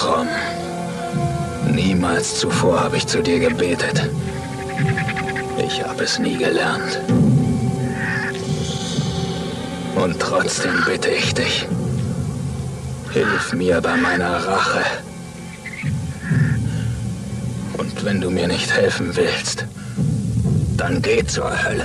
Krumm. Niemals zuvor habe ich zu dir gebetet. Ich habe es nie gelernt. Und trotzdem bitte ich dich, hilf mir bei meiner Rache. Und wenn du mir nicht helfen willst, dann geh zur Hölle.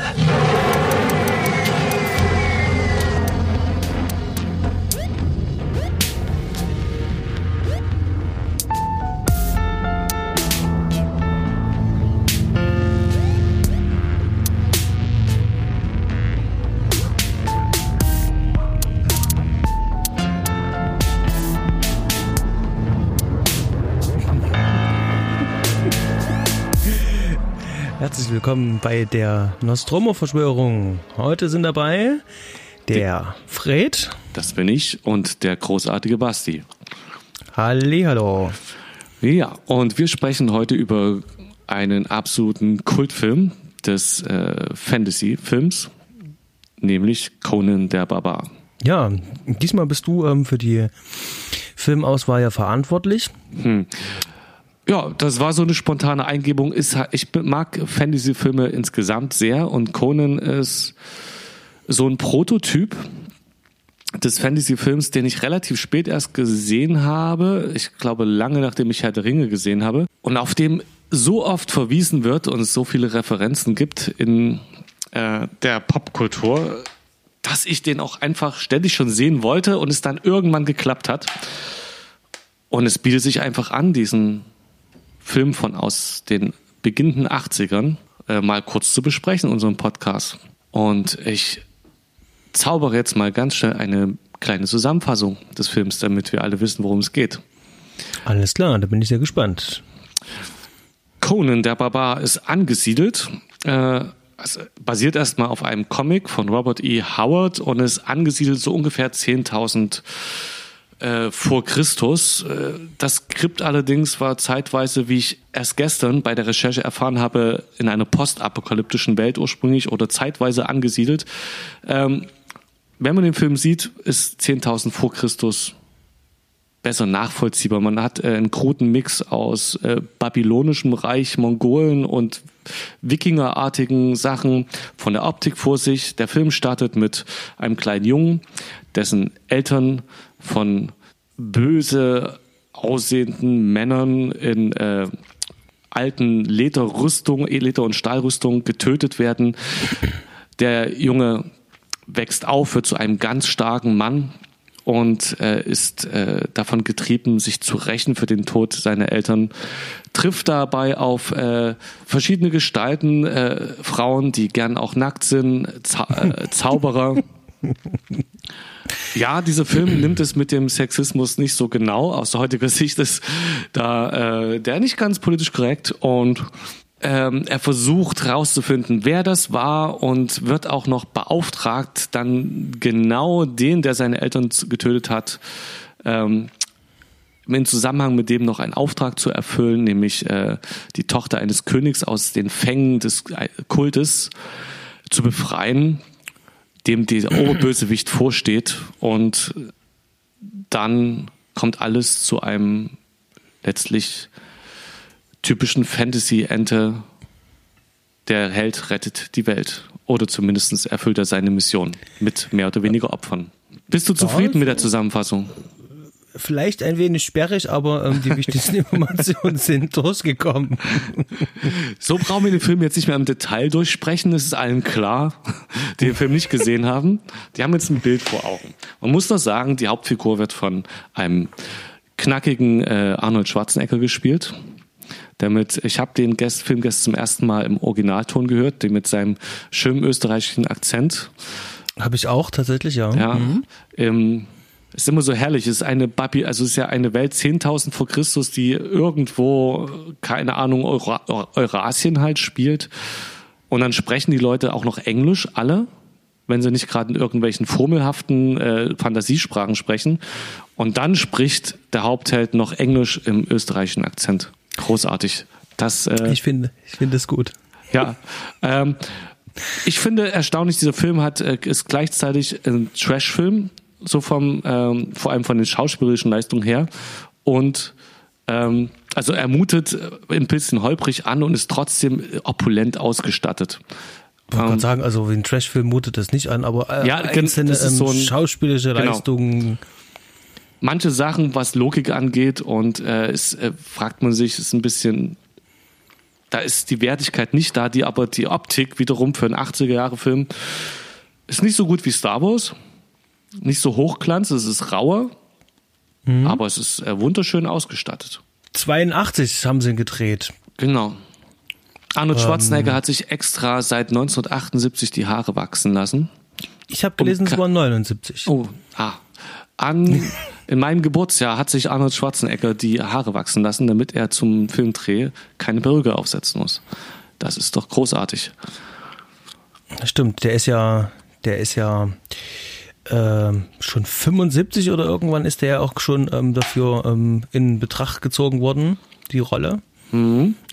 Herzlich willkommen bei der Nostromo-Verschwörung. Heute sind dabei der Fred. Das bin ich und der großartige Basti. Hallihallo. Ja, und wir sprechen heute über einen absoluten Kultfilm des äh, Fantasy-Films, nämlich Conan der Barbar. Ja, diesmal bist du ähm, für die Filmauswahl ja verantwortlich. Hm. Ja, das war so eine spontane Eingebung. Ist, ich mag Fantasy-Filme insgesamt sehr und Conan ist so ein Prototyp des Fantasy-Films, den ich relativ spät erst gesehen habe. Ich glaube, lange nachdem ich Herr der Ringe gesehen habe. Und auf dem so oft verwiesen wird und es so viele Referenzen gibt in äh, der Popkultur, dass ich den auch einfach ständig schon sehen wollte und es dann irgendwann geklappt hat. Und es bietet sich einfach an, diesen Film von aus den beginnenden 80ern äh, mal kurz zu besprechen in unserem Podcast. Und ich zaubere jetzt mal ganz schnell eine kleine Zusammenfassung des Films, damit wir alle wissen, worum es geht. Alles klar, da bin ich sehr gespannt. Conan der Barbar ist angesiedelt. Äh, also basiert erstmal auf einem Comic von Robert E. Howard und ist angesiedelt so ungefähr 10.000 äh, vor Christus. Äh, das Skript allerdings war zeitweise, wie ich erst gestern bei der Recherche erfahren habe, in einer postapokalyptischen Welt ursprünglich oder zeitweise angesiedelt. Ähm, wenn man den Film sieht, ist 10.000 vor Christus besser nachvollziehbar. Man hat äh, einen kruden Mix aus äh, babylonischem Reich, Mongolen und Wikingerartigen Sachen von der Optik vor sich. Der Film startet mit einem kleinen Jungen, dessen Eltern von böse aussehenden Männern in äh, alten Lederrüstung, Leder- und Stahlrüstung getötet werden. Der Junge wächst auf, wird zu einem ganz starken Mann und äh, ist äh, davon getrieben, sich zu rächen für den Tod seiner Eltern. Trifft dabei auf äh, verschiedene Gestalten, äh, Frauen, die gern auch nackt sind, Zau äh, Zauberer. Ja, dieser Film nimmt es mit dem Sexismus nicht so genau. Aus heutiger Sicht ist da äh, der nicht ganz politisch korrekt und ähm, er versucht herauszufinden, wer das war und wird auch noch beauftragt, dann genau den, der seine Eltern getötet hat, ähm, im Zusammenhang mit dem noch einen Auftrag zu erfüllen, nämlich äh, die Tochter eines Königs aus den Fängen des äh, Kultes zu befreien dem der Oberbösewicht vorsteht und dann kommt alles zu einem letztlich typischen Fantasy-Ente. Der Held rettet die Welt. Oder zumindest erfüllt er seine Mission mit mehr oder weniger Opfern. Bist du zufrieden mit der Zusammenfassung? Vielleicht ein wenig sperrig, aber ähm, die wichtigsten Informationen sind durchgekommen. So brauchen wir den Film jetzt nicht mehr im Detail durchsprechen, das ist allen klar, die den Film nicht gesehen haben. Die haben jetzt ein Bild vor Augen. Man muss noch sagen, die Hauptfigur wird von einem knackigen äh, Arnold Schwarzenegger gespielt. Damit, ich habe den Guest, Film gestern zum ersten Mal im Originalton gehört, den mit seinem schönen österreichischen Akzent. Habe ich auch tatsächlich, ja. Ja. Mhm. Im, ist immer so herrlich. Es ist eine Babi, also es ist ja eine Welt 10.000 vor Christus, die irgendwo, keine Ahnung, Eura, Eurasien halt spielt. Und dann sprechen die Leute auch noch Englisch, alle, wenn sie nicht gerade in irgendwelchen formelhaften äh, Fantasiesprachen sprechen. Und dann spricht der Hauptheld noch Englisch im österreichischen Akzent. Großartig. Das, äh, ich finde, ich finde es gut. Ja. Ähm, ich finde erstaunlich, dieser Film hat, äh, ist gleichzeitig ein Trash-Film, so vom, ähm, vor allem von den schauspielerischen Leistungen her und Ähm, also er mutet äh, ein bisschen holprig an und ist trotzdem opulent ausgestattet. Ich wollte gerade sagen, also wie ein Trashfilm mutet das nicht an, aber äh, Ja, einzelne das ist ähm, so ein- schauspielische genau. Leistungen. Manche Sachen, was Logik angeht und äh, ist, äh, fragt man sich, ist ein bisschen, da ist die Wertigkeit nicht da, die aber die Optik wiederum für einen 80er-Jahre-Film ist nicht so gut wie Star Wars. Nicht so hochglanz, es ist rauer, aber es ist äh, wunderschön ausgestattet. 82 haben sie ihn gedreht. Genau. Arnold Schwarzenegger hat sich extra seit 1978 die Haare wachsen lassen. Ich habe gelesen, es ka- waren 79. Oh, ah. An, in meinem Geburtsjahr hat sich Arnold Schwarzenegger die Haare wachsen lassen, damit er zum Filmdreh keine Perücke aufsetzen muss. Das ist doch großartig. Stimmt, der ist ja, der ist ja ähm, schon 75 oder irgendwann ist der ja auch schon ähm, dafür ähm, in Betracht gezogen worden, die Rolle.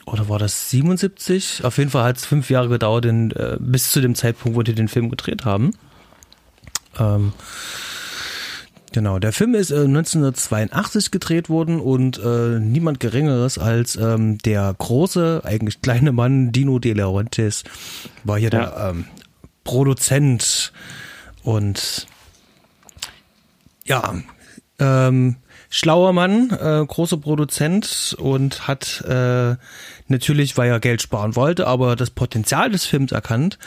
Oder war das 77? Auf jeden Fall hat es fünf Jahre gedauert, den, äh, bis zu dem Zeitpunkt, wo die den Film gedreht haben. Ähm, genau, der Film ist äh, 1982 gedreht worden und äh, niemand Geringeres als ähm, der große, eigentlich kleine Mann Dino De Laurentiis war hier der ähm, Produzent und ja, ähm, schlauer Mann, äh, großer Produzent und hat äh, natürlich, weil er Geld sparen wollte, aber das Potenzial des Films erkannt,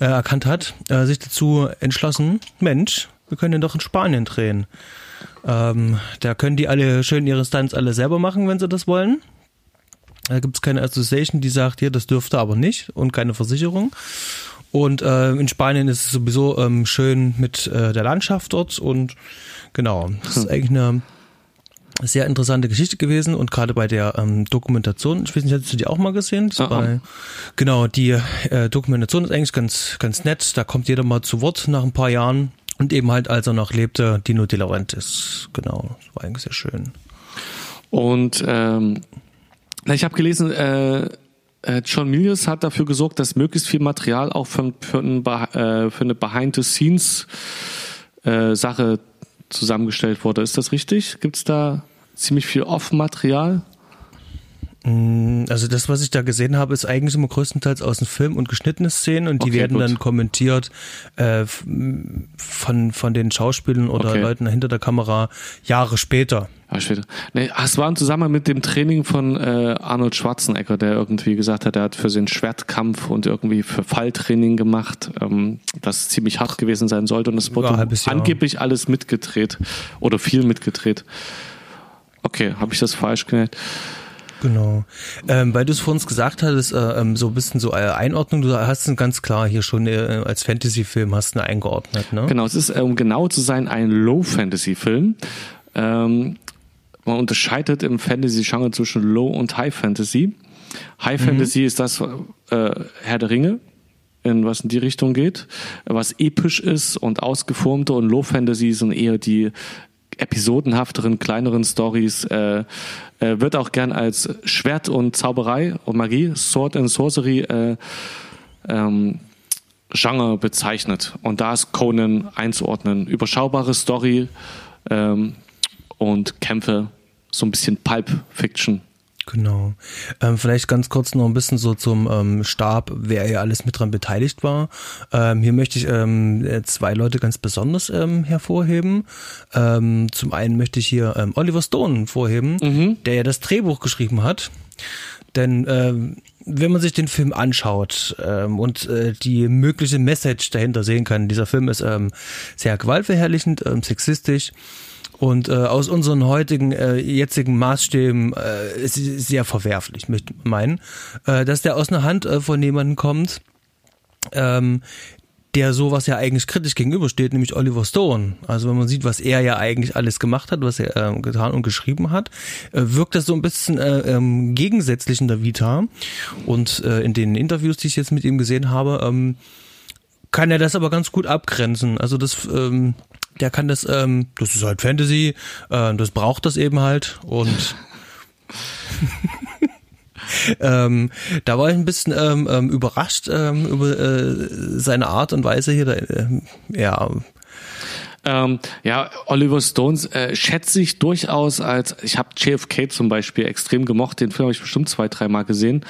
äh, erkannt hat, äh, sich dazu entschlossen, Mensch, wir können den doch in Spanien drehen. Ähm, da können die alle schön ihre Stunts alle selber machen, wenn sie das wollen. Da gibt es keine Association, die sagt, hier, das dürfte aber nicht und keine Versicherung. Und äh, in Spanien ist es sowieso ähm, schön mit äh, der Landschaft dort und genau, das ist eigentlich eine sehr interessante Geschichte gewesen und gerade bei der ähm, Dokumentation, ich weiß nicht, hast du die auch mal gesehen? Ah, bei, genau, die äh, Dokumentation ist eigentlich ganz, ganz nett. Da kommt jeder mal zu Wort nach ein paar Jahren und eben halt, als er noch lebte, Dino De Laurentiis. Genau, das war eigentlich sehr schön. Und ähm, ich habe gelesen, äh, John Milius hat dafür gesorgt, dass möglichst viel Material auch für, für, ein, äh, für eine Behind-the-Scenes-Sache zusammengestellt wurde. Ist das richtig? Gibt es da ziemlich viel Off-Material? Also das, was ich da gesehen habe, ist eigentlich immer größtenteils aus dem Film und geschnittene Szenen und die Okay, werden gut. dann kommentiert äh, von, von den Schauspielern oder Okay. Leuten hinter der Kamera Jahre später. Ja, später. Nee, es war im Zusammenhang mit dem Training von äh, Arnold Schwarzenegger, der irgendwie gesagt hat, er hat für den Schwertkampf und irgendwie für Falltraining gemacht, ähm, das ziemlich hart gewesen sein sollte. Und es wurde Jahr. angeblich alles mitgedreht oder viel mitgedreht. Okay, habe ich das falsch genannt? Genau. Ähm, weil du es vorhin gesagt hattest, äh, ähm, so ein bisschen so äh, Einordnung, du hast es ganz klar hier schon äh, als Fantasy-Film hast du eingeordnet, ne? Genau, es ist, äh, um genau zu sein, ein Low-Fantasy-Film. Ähm, man unterscheidet im Fantasy-Genre zwischen Low- und High-Fantasy. High-Fantasy ist das äh, Herr der Ringe, in was in die Richtung geht, was episch ist und ausgeformter und Low-Fantasy sind eher die episodenhafteren, kleineren Stories, äh, äh, wird auch gern als Schwert und Zauberei und Magie, Sword and Sorcery äh, ähm, Genre bezeichnet. Und da ist Conan einzuordnen. Überschaubare Story ähm, und Kämpfe, so ein bisschen Pulp Fiction. Genau. Ähm, vielleicht ganz kurz noch ein bisschen so zum ähm, Stab, wer hier alles mit dran beteiligt war. Ähm, hier möchte ich ähm, äh, zwei Leute ganz besonders ähm, hervorheben. Ähm, zum einen möchte ich hier Oliver Stone vorheben, der ja das Drehbuch geschrieben hat. Denn ähm, wenn man sich den Film anschaut ähm, und äh, die mögliche Message dahinter sehen kann, dieser Film ist ähm, sehr gewaltverherrlichend, ähm, sexistisch und äh, aus unseren heutigen, äh, jetzigen Maßstäben äh, ist sehr verwerflich, möchte ich meinen, äh, dass der aus einer Hand äh, von jemandem kommt, ähm, der sowas ja eigentlich kritisch gegenübersteht, nämlich Oliver Stone. Also wenn man sieht, was er ja eigentlich alles gemacht hat, was er ähm, getan und geschrieben hat, äh, wirkt das so ein bisschen äh, ähm, gegensätzlich in der Vita. Und äh, in den Interviews, die ich jetzt mit ihm gesehen habe, ähm, kann er das aber ganz gut abgrenzen. Also das, ähm, der kann das, ähm, das ist halt Fantasy, äh, das braucht das eben halt und ähm, da war ich ein bisschen ähm, ähm, überrascht ähm, über äh, seine Art und Weise hier. Da, äh, ja, Ähm, ja, Oliver Stones äh, schätze ich durchaus als, ich habe JFK zum Beispiel extrem gemocht, den Film habe ich bestimmt zwei, dreimal gesehen.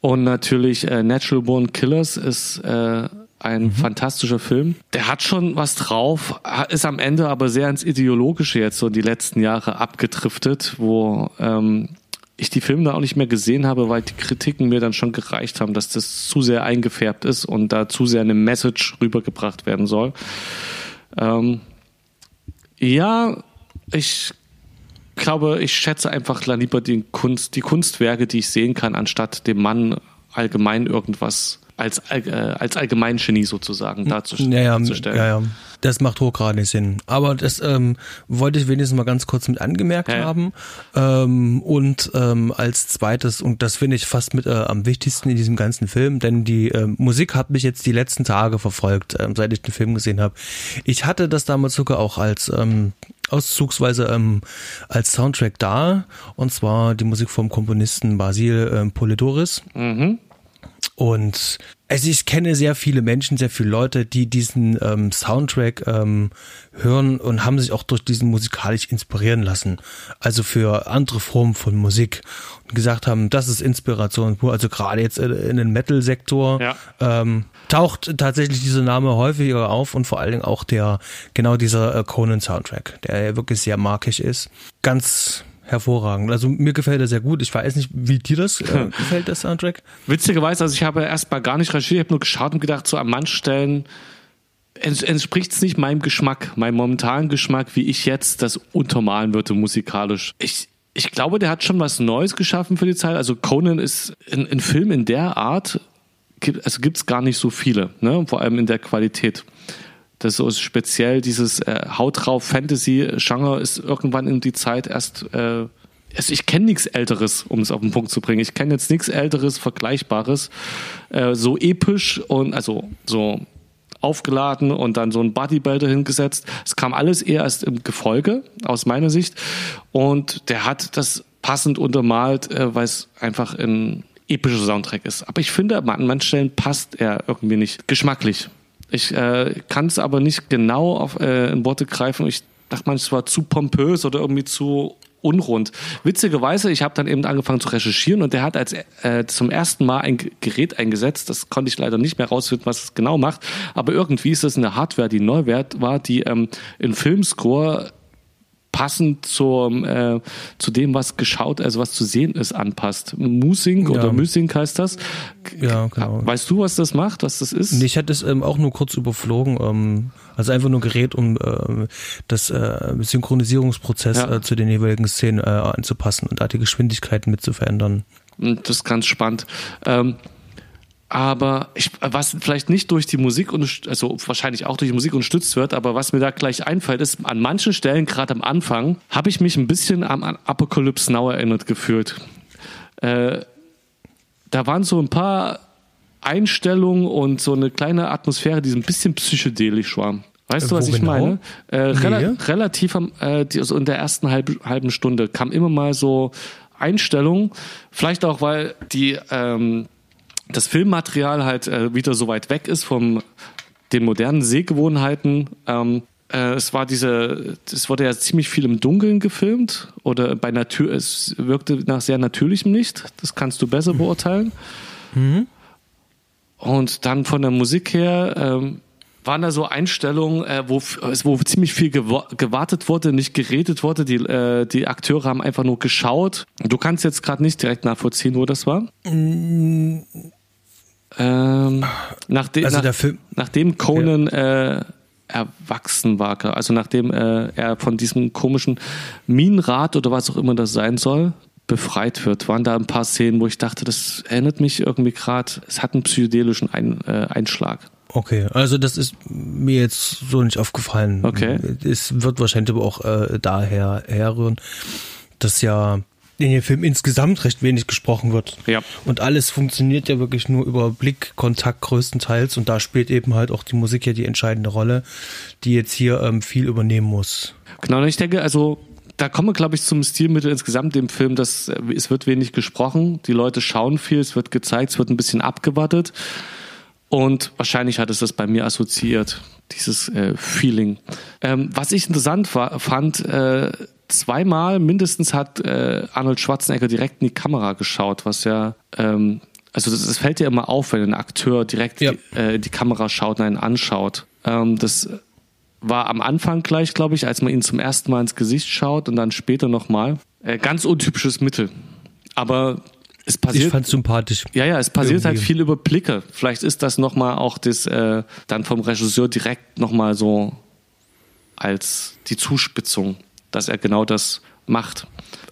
Und natürlich äh, Natural Born Killers ist äh, ein mhm. fantastischer Film. Der hat schon was drauf, ist am Ende aber sehr ins Ideologische jetzt so die letzten Jahre abgedriftet, wo ähm, ich die Filme da auch nicht mehr gesehen habe, weil die Kritiken mir dann schon gereicht haben, dass das zu sehr eingefärbt ist und da zu sehr eine Message rübergebracht werden soll. Ähm, ja, ich glaube, ich schätze einfach lieber die Kunst, die Kunstwerke, die ich sehen kann, anstatt dem Mann allgemein irgendwas als, äh, als Allgemeingenie sozusagen darzustellen. Ja, ja, ja, ja. Das macht hochgradig Sinn. Aber das ähm, wollte ich wenigstens mal ganz kurz mit angemerkt ja. haben. Ähm, und ähm, als zweites, und das finde ich fast mit äh, am wichtigsten in diesem ganzen Film, denn die äh, Musik hat mich jetzt die letzten Tage verfolgt, ähm, seit ich den Film gesehen habe. Ich hatte das damals sogar auch als ähm, auszugsweise ähm, als Soundtrack da, und zwar die Musik vom Komponisten Basil ähm, Polidoris. Mhm. Und also ich kenne sehr viele Menschen, sehr viele Leute, die diesen ähm, Soundtrack ähm, hören und haben sich auch durch diesen musikalisch inspirieren lassen. Also für andere Formen von Musik und gesagt haben, das ist Inspiration. Also gerade jetzt in den Metal-Sektor ja. ähm, taucht tatsächlich dieser Name häufiger auf und vor allen Dingen auch der genau dieser äh, Conan-Soundtrack, der ja wirklich sehr markig ist. Ganz hervorragend. Also mir gefällt er sehr gut. Ich weiß nicht, wie dir das äh, gefällt, der Soundtrack. Witzigerweise, also ich habe erst mal gar nicht recherchiert, ich habe nur geschaut und gedacht, so an manchen Stellen entspricht es nicht meinem Geschmack, meinem momentanen Geschmack, wie ich jetzt das untermalen würde musikalisch. Ich, ich glaube, der hat schon was Neues geschaffen für die Zeit. Also Conan ist ein, Film in der Art, also gibt es gar nicht so viele, ne? vor allem in der Qualität. Das so ist speziell dieses äh, Haut drauf Fantasy-Genre ist irgendwann in die Zeit erst. Äh, also ich kenne nichts Älteres, um es auf den Punkt zu bringen. Ich kenne jetzt nichts Älteres, Vergleichbares, äh, so episch und also so aufgeladen und dann so ein Bodybuilder hingesetzt. Es kam alles eher erst im Gefolge, aus meiner Sicht. Und der hat das passend untermalt, äh, weil es einfach ein epischer Soundtrack ist. Aber ich finde, an manchen Stellen passt er irgendwie nicht geschmacklich. Ich äh, kann es aber nicht genau auf, äh, in Worte greifen. Ich dachte man, es war zu pompös oder irgendwie zu unrund. Witzigerweise, ich habe dann eben angefangen zu recherchieren und der hat als äh, zum ersten Mal ein Gerät eingesetzt. Das konnte ich leider nicht mehr rausfinden, was es genau macht. Aber irgendwie ist es eine Hardware, die Neuwert war, die ähm, in Filmscore passend zum, äh, zu dem, was geschaut, also was zu sehen ist, anpasst. Musing oder ja. Musing heißt das. Ja, genau. Weißt du, was das macht, was das ist? Nee, ich hatte es ähm, auch nur kurz überflogen. Ähm, also einfach nur Gerät, um äh, das äh, Synchronisierungsprozess ja. äh, zu den jeweiligen Szenen äh, anzupassen und da die Geschwindigkeiten mit zu verändern. Das ist ganz spannend. Ähm, aber ich, was vielleicht nicht durch die Musik und also wahrscheinlich auch durch die Musik unterstützt wird, aber was mir da gleich einfällt, ist an manchen Stellen, gerade am Anfang, habe ich mich ein bisschen an Apocalypse Now erinnert gefühlt. Äh, da waren so ein paar Einstellungen und so eine kleine Atmosphäre, die so ein bisschen psychedelisch war. Weißt du, was ich genau? meine? Äh, rela relativ am, äh, die, also in der ersten halb, halben Stunde kam immer mal so Einstellungen, vielleicht auch, weil die ähm, das Filmmaterial halt äh, wieder so weit weg ist von den modernen Sehgewohnheiten. Ähm, äh, es war diese, es wurde ja ziemlich viel im Dunkeln gefilmt oder bei Natur, es wirkte nach sehr natürlichem Licht. Das kannst du besser mhm. beurteilen. Mhm. Und dann von der Musik her ähm, waren da so Einstellungen, äh, wo, wo ziemlich viel gewartet wurde, nicht geredet wurde. Die, äh, die Akteure haben einfach nur geschaut. Du kannst jetzt gerade nicht direkt nachvollziehen, wo das war. Ähm, nachdem, also nach, nachdem Conan ja. äh, erwachsen war, also nachdem äh, er von diesem komischen Minenrad oder was auch immer das sein soll, befreit wird, waren da ein paar Szenen, wo ich dachte, das erinnert mich irgendwie gerade, es hat einen psychedelischen ein, äh, Einschlag. Okay, also das ist mir jetzt so nicht aufgefallen. Okay. Es wird wahrscheinlich aber auch äh, daher herrühren, dass ja in dem Film insgesamt recht wenig gesprochen wird. Ja. Und alles funktioniert ja wirklich nur über Blickkontakt größtenteils und da spielt eben halt auch die Musik ja die entscheidende Rolle, die jetzt hier ähm, viel übernehmen muss. Genau, und ich denke, also da kommen wir, glaube ich, zum Stilmittel insgesamt im Film, dass äh, es wird wenig gesprochen, die Leute schauen viel, es wird gezeigt, es wird ein bisschen abgewartet und wahrscheinlich hat es das bei mir assoziiert, dieses äh, Feeling. Ähm, was ich interessant war, fand, äh, zweimal mindestens hat äh, Arnold Schwarzenegger direkt in die Kamera geschaut, was ja, ähm, also das, das, fällt dir immer auf, wenn ein Akteur direkt ja. die, äh, die Kamera schaut und einen anschaut. Ähm, das war am Anfang gleich, glaube ich, als man ihn zum ersten Mal ins Gesicht schaut und dann später nochmal. Äh, ganz untypisches Mittel. Aber es passiert. Ich fand sympathisch. Ja, ja, es passiert halt irgendwie. halt viel über Blicke. Vielleicht ist das nochmal auch das äh, dann vom Regisseur direkt nochmal so als die Zuspitzung, dass er genau das macht.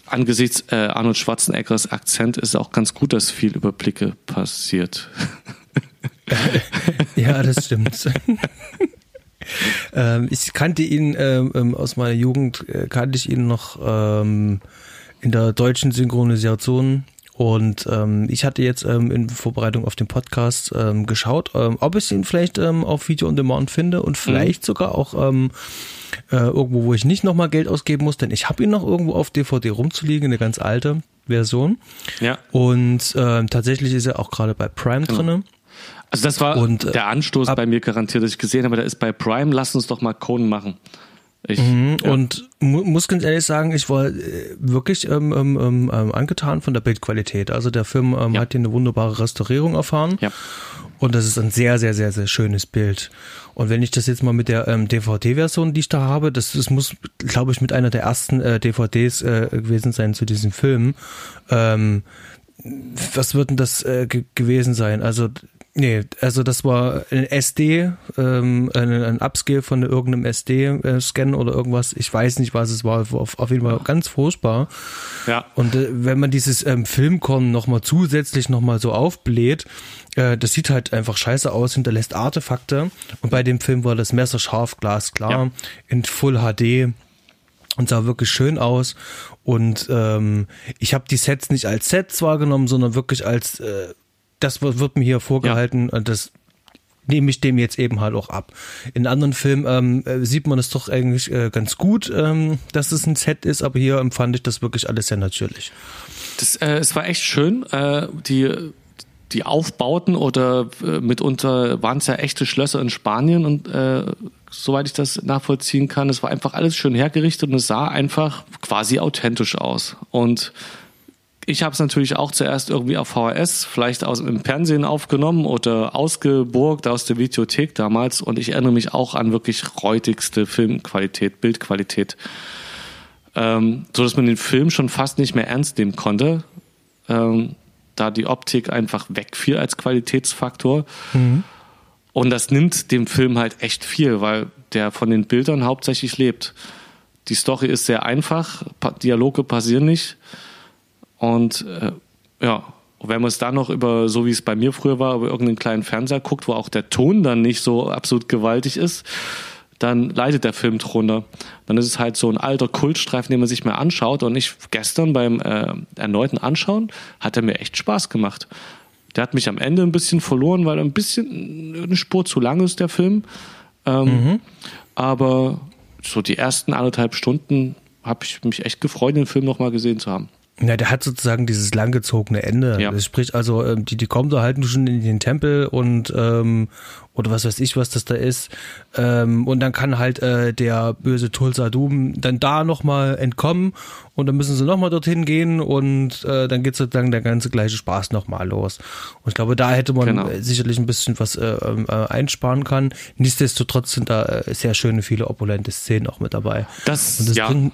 Angesichts äh, Arnold Schwarzeneggers Akzent ist auch ganz gut, dass viel über Blicke passiert. ja, das stimmt. ähm, ich kannte ihn ähm, ähm, aus meiner Jugend, äh, kannte ich ihn noch ähm, in der deutschen Synchronisation und ähm, ich hatte jetzt ähm, in Vorbereitung auf den Podcast ähm, geschaut, ähm, ob ich ihn vielleicht ähm, auf Video on Demand finde und vielleicht mhm. sogar auch ähm, äh, irgendwo, wo ich nicht nochmal Geld ausgeben muss, denn ich habe ihn noch irgendwo auf DVD rumzuliegen, eine ganz alte Version. Ja. Und äh, tatsächlich ist er auch gerade bei Prime genau. drinne. Also das war und, äh, der Anstoß bei mir garantiert, dass ich gesehen habe, da ist bei Prime, lass uns doch mal Conan machen. Ich, mhm, ja. Und mu muss ganz ehrlich sagen, ich war äh, wirklich ähm, ähm, ähm, ähm, angetan von der Bildqualität. Also der Film ähm, ja. hat hier eine wunderbare Restaurierung erfahren. Ja. Und das ist ein sehr, sehr, sehr, sehr schönes Bild. Und wenn ich das jetzt mal mit der ähm, DVD-Version, die ich da habe, das, das muss, glaube ich, mit einer der ersten äh, DVDs äh, gewesen sein zu diesem Film. Ähm, was wird denn das äh, gewesen sein? Also Nee, also das war ein SD, ähm, ein, ein Upscale von irgendeinem SD-Scan oder irgendwas. Ich weiß nicht, was es war. Auf, auf jeden Fall ganz furchtbar. Ja. Und äh, wenn man dieses ähm, Filmkorn nochmal zusätzlich nochmal so aufbläht, äh, das sieht halt einfach scheiße aus, hinterlässt Artefakte. Und bei dem Film war das Messer scharf, glasklar, ja. in Full HD und sah wirklich schön aus. Und ähm, ich habe die Sets nicht als Sets wahrgenommen, sondern wirklich als äh, das wird mir hier vorgehalten, ja. das nehme ich dem jetzt eben halt auch ab. In anderen Filmen ähm, äh, sieht man es doch eigentlich äh, ganz gut, ähm, dass es ein Set ist, aber hier empfand ich das wirklich alles sehr natürlich. Das, äh, es war echt schön. Äh, die die Aufbauten oder äh, mitunter waren es ja echte Schlösser in Spanien und äh, soweit ich das nachvollziehen kann, es war einfach alles schön hergerichtet und es sah einfach quasi authentisch aus. Und ich habe es natürlich auch zuerst irgendwie auf VHS, vielleicht aus im Fernsehen aufgenommen oder ausgeburgt aus der Videothek damals. Und ich erinnere mich auch an wirklich räudigste Filmqualität, Bildqualität. Ähm, so dass man den Film schon fast nicht mehr ernst nehmen konnte, ähm, da die Optik einfach wegfiel als Qualitätsfaktor. Mhm. Und das nimmt dem Film halt echt viel, weil der von den Bildern hauptsächlich lebt. Die Story ist sehr einfach, Dialoge passieren nicht. Und äh, ja, wenn man es dann noch über, so wie es bei mir früher war, über irgendeinen kleinen Fernseher guckt, wo auch der Ton dann nicht so absolut gewaltig ist, dann leidet der Film drunter. Dann ist es halt so ein alter Kultstreifen, den man sich mal anschaut. Und ich gestern beim äh, erneuten Anschauen hat er mir echt Spaß gemacht. Der hat mich am Ende ein bisschen verloren, weil ein bisschen eine Spur zu lang ist, der Film. Ähm, mhm. Aber so die ersten anderthalb Stunden habe ich mich echt gefreut, den Film nochmal gesehen zu haben. Ja, der hat sozusagen dieses langgezogene Ende. Ja. Das spricht also, ähm, die, die kommen da halt schon in den Tempel und ähm, oder was weiß ich, was das da ist. Ähm, und dann kann halt äh, der böse Tulsa Doom dann da nochmal entkommen und dann müssen sie nochmal dorthin gehen und äh, dann geht sozusagen der ganze gleiche Spaß nochmal los. Und ich glaube, da hätte man genau. sicherlich ein bisschen was äh, ähm, äh, einsparen können. Nichtsdestotrotz sind da äh, sehr schöne, viele opulente Szenen auch mit dabei. Das, und das ja. bringt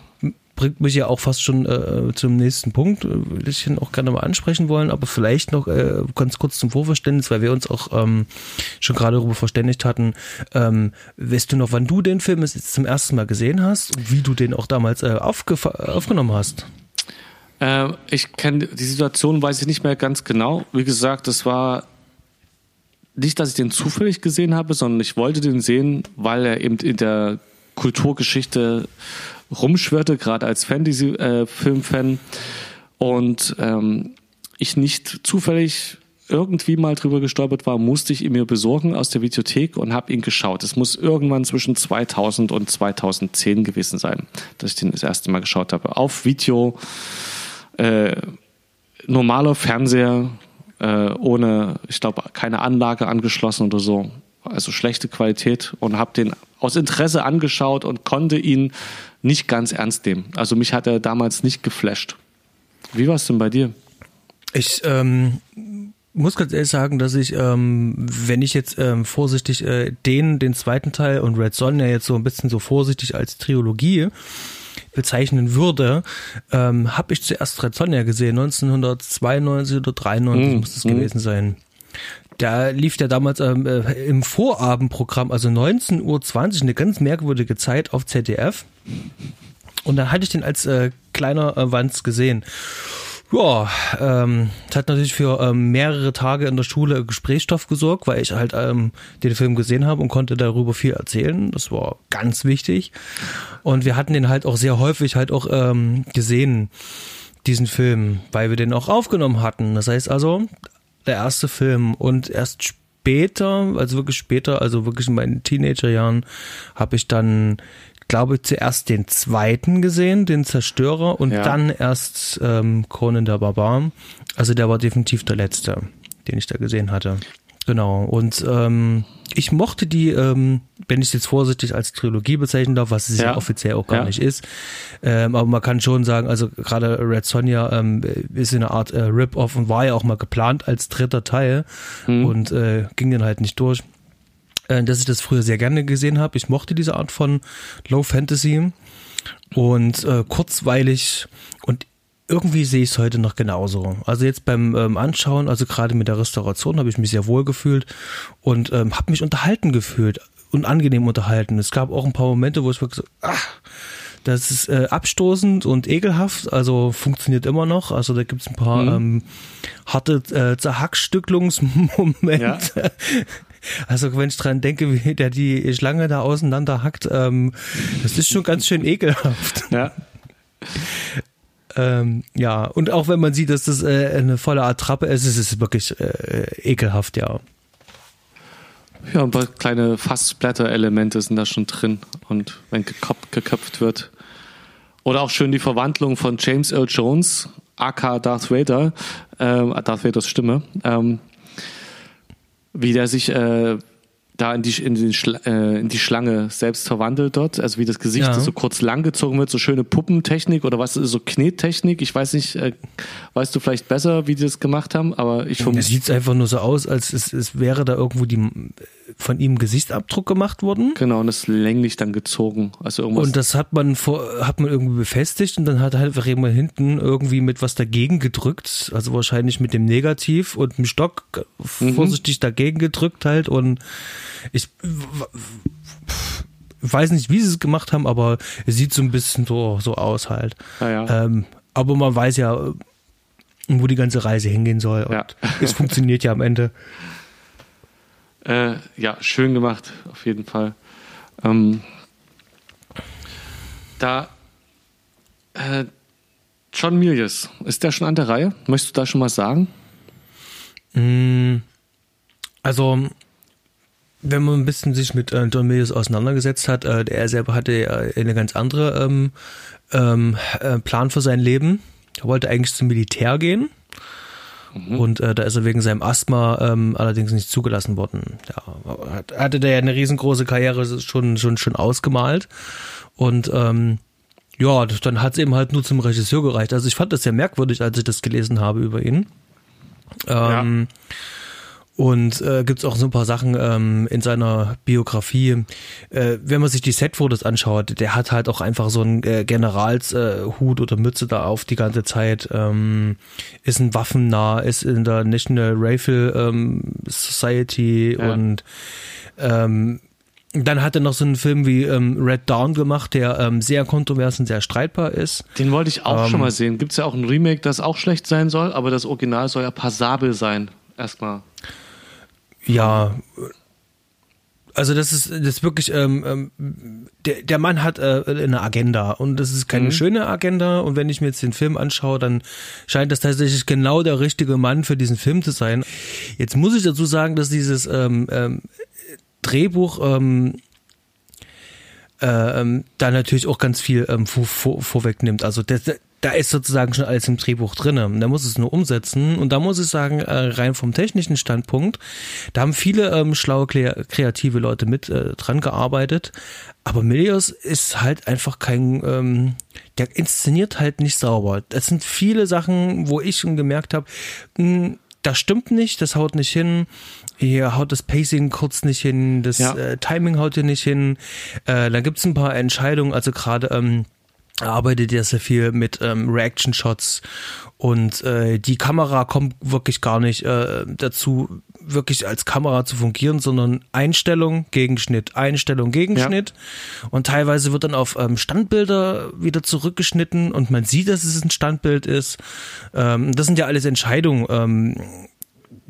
bringt mich ja auch fast schon äh, zum nächsten Punkt, äh, will ich ihn auch gerne mal ansprechen wollen, aber vielleicht noch äh, ganz kurz zum Vorverständnis, weil wir uns auch ähm, schon gerade darüber verständigt hatten. Ähm, weißt du noch, wann du den Film jetzt zum ersten Mal gesehen hast und wie du den auch damals äh, aufgenommen hast? Äh, ich kenne die Situation, weiß ich nicht mehr ganz genau. Wie gesagt, das war nicht, dass ich den zufällig gesehen habe, sondern ich wollte den sehen, weil er eben in der Kulturgeschichte rumschwirrte, gerade als Fantasy-Film-Fan. Äh, und ähm, ich nicht zufällig irgendwie mal drüber gestolpert war, musste ich ihn mir besorgen aus der Videothek und habe ihn geschaut. Es muss irgendwann zwischen 2000 und 2010 gewesen sein, dass ich den das erste Mal geschaut habe. Auf Video, äh, normaler Fernseher, äh, ohne, ich glaube, keine Anlage angeschlossen oder so. Also schlechte Qualität und habe den aus Interesse angeschaut und konnte ihn nicht ganz ernst nehmen. Also mich hat er damals nicht geflasht. Wie war es denn bei dir? Ich ähm, muss ganz ehrlich sagen, dass ich, ähm, wenn ich jetzt ähm, vorsichtig äh, den, den zweiten Teil und Red Son ja jetzt so ein bisschen so vorsichtig als Trilogie bezeichnen würde, ähm, habe ich zuerst Red Sonja gesehen, 1992 oder 93 mm, muss es mm. gewesen sein. Da lief ja damals ähm, äh, im Vorabendprogramm, also 19.20 Uhr, eine ganz merkwürdige Zeit auf ZDF. Und dann hatte ich den als äh, kleiner äh, Wanz gesehen. Ja, ähm, das hat natürlich für ähm, mehrere Tage in der Schule Gesprächsstoff gesorgt, weil ich halt ähm, den Film gesehen habe und konnte darüber viel erzählen. Das war ganz wichtig. Und wir hatten den halt auch sehr häufig halt auch ähm, gesehen, diesen Film, weil wir den auch aufgenommen hatten. Das heißt also, der erste Film und erst später, also wirklich später, also wirklich in meinen Teenagerjahren, habe ich dann glaube ich, zuerst den zweiten gesehen, den Zerstörer, und ja. dann erst ähm, Conan der Barbar. Also der war definitiv der letzte, den ich da gesehen hatte. Genau. Und ähm, ich mochte die, ähm, wenn ich es jetzt vorsichtig als Trilogie bezeichnen darf, was es ja, ja offiziell auch gar ja. nicht ist. Ähm, aber man kann schon sagen, also gerade Red Sonja ähm, ist in einer Art äh, Rip-Off und war ja auch mal geplant als dritter Teil mhm. und äh, ging dann halt nicht durch. Äh, dass ich das früher sehr gerne gesehen habe. Ich mochte diese Art von Low Fantasy und äh, kurzweilig und irgendwie sehe ich es heute noch genauso. Also jetzt beim ähm, Anschauen, also gerade mit der Restauration, habe ich mich sehr wohl gefühlt und ähm, habe mich unterhalten gefühlt und angenehm unterhalten. Es gab auch ein paar Momente, wo ich wirklich so, ach, das ist äh, abstoßend und ekelhaft, also funktioniert immer noch. Also da gibt es ein paar mhm. ähm, harte äh, Zerhackstücklungsmomente. Ja. Also wenn ich dran denke, wie der die Schlange da auseinander hackt, ähm, das ist schon ganz schön ekelhaft. Ja. Ähm, ja, und auch wenn man sieht, dass das äh, eine volle Attrappe ist, ist es wirklich äh, ekelhaft, ja. Ja, ein paar kleine Fass-Splatter-Elemente sind da schon drin. Und wenn geköpft, geköpft wird. Oder auch schön die Verwandlung von James Earl Jones, aka Darth Vader, äh, Darth Vaders Stimme, ähm, wie der sich äh, da in die, in, die äh, in die Schlange selbst verwandelt dort. Also wie das Gesicht ja. so kurz langgezogen wird, so schöne Puppentechnik oder was ist so Knettechnik. Ich weiß nicht, äh, weißt du vielleicht besser, wie die das gemacht haben, aber ich vermute. Es sieht einfach nur so aus, als es, es wäre da irgendwo die von ihm Gesichtsabdruck gemacht worden. Genau, und das länglich dann gezogen. Also irgendwas. Und das hat man vor, hat man irgendwie befestigt und dann hat halt einfach jemand hinten irgendwie mit was dagegen gedrückt. Also wahrscheinlich mit dem Negativ und dem Stock mhm. vorsichtig dagegen gedrückt halt und ich weiß nicht, wie sie es gemacht haben, aber es sieht so ein bisschen so, so aus halt. Ah, ja. ähm, aber man weiß ja, wo die ganze Reise hingehen soll. Und ja. es funktioniert ja am Ende. Äh, ja, schön gemacht, auf jeden Fall. Ähm, da äh, John Milius, ist der schon an der Reihe? Möchtest du da schon mal sagen? Mm, also wenn man ein bisschen sich mit äh, John Milius auseinandergesetzt hat, äh, er selber hatte ja eine ganz andere ähm, ähm, äh, Plan für sein Leben. Er wollte eigentlich zum Militär gehen. Mhm. Und äh, da ist er wegen seinem Asthma ähm, allerdings nicht zugelassen worden. Ja, hat, hatte der ja eine riesengroße Karriere schon, schon, schon ausgemalt. Und ähm, ja, dann hat es eben halt nur zum Regisseur gereicht. Also ich fand das sehr merkwürdig, als ich das gelesen habe über ihn. Ähm, ja. Und äh, gibt auch so ein paar Sachen ähm, in seiner Biografie. Äh, wenn man sich die Setfotos anschaut, der hat halt auch einfach so einen äh, Generalshut äh, oder Mütze da auf die ganze Zeit. Ähm, ist ein Waffennah, ist in der National Rifle ähm, Society ja. und ähm, dann hat er noch so einen Film wie ähm, Red Dawn gemacht, der ähm, sehr kontrovers und sehr streitbar ist. Den wollte ich auch ähm, schon mal sehen. Gibt es ja auch ein Remake, das auch schlecht sein soll, aber das Original soll ja passabel sein. Erstmal. Ja, also das ist das ist wirklich ähm, ähm, der der Mann hat äh, eine Agenda und das ist keine mhm. schöne Agenda und wenn ich mir jetzt den Film anschaue, dann scheint das tatsächlich genau der richtige Mann für diesen Film zu sein. Jetzt muss ich dazu sagen, dass dieses ähm, ähm, Drehbuch ähm, äh, ähm, da natürlich auch ganz viel ähm, vor, vor, vorwegnimmt. Also der, da ist sozusagen schon alles im Drehbuch drin. Da muss es nur umsetzen. Und da muss ich sagen, äh, rein vom technischen Standpunkt, da haben viele ähm, schlaue, kreative Leute mit äh, dran gearbeitet. Aber Milius ist halt einfach kein, ähm, der inszeniert halt nicht sauber. Das sind viele Sachen, wo ich schon gemerkt habe, hm, das stimmt nicht, das haut nicht hin. Hier haut das Pacing kurz nicht hin, das ja. äh, Timing haut hier nicht hin. Äh, da gibt's ein paar Entscheidungen, also gerade ähm, arbeitet ja sehr viel mit ähm, Reaction-Shots und äh, die Kamera kommt wirklich gar nicht äh, dazu, wirklich als Kamera zu fungieren, sondern Einstellung, Gegenschnitt, Einstellung, Gegenschnitt. Ja. Und teilweise wird dann auf ähm, Standbilder wieder zurückgeschnitten und man sieht, dass es ein Standbild ist. Ähm, das sind ja alles Entscheidungen. Ähm,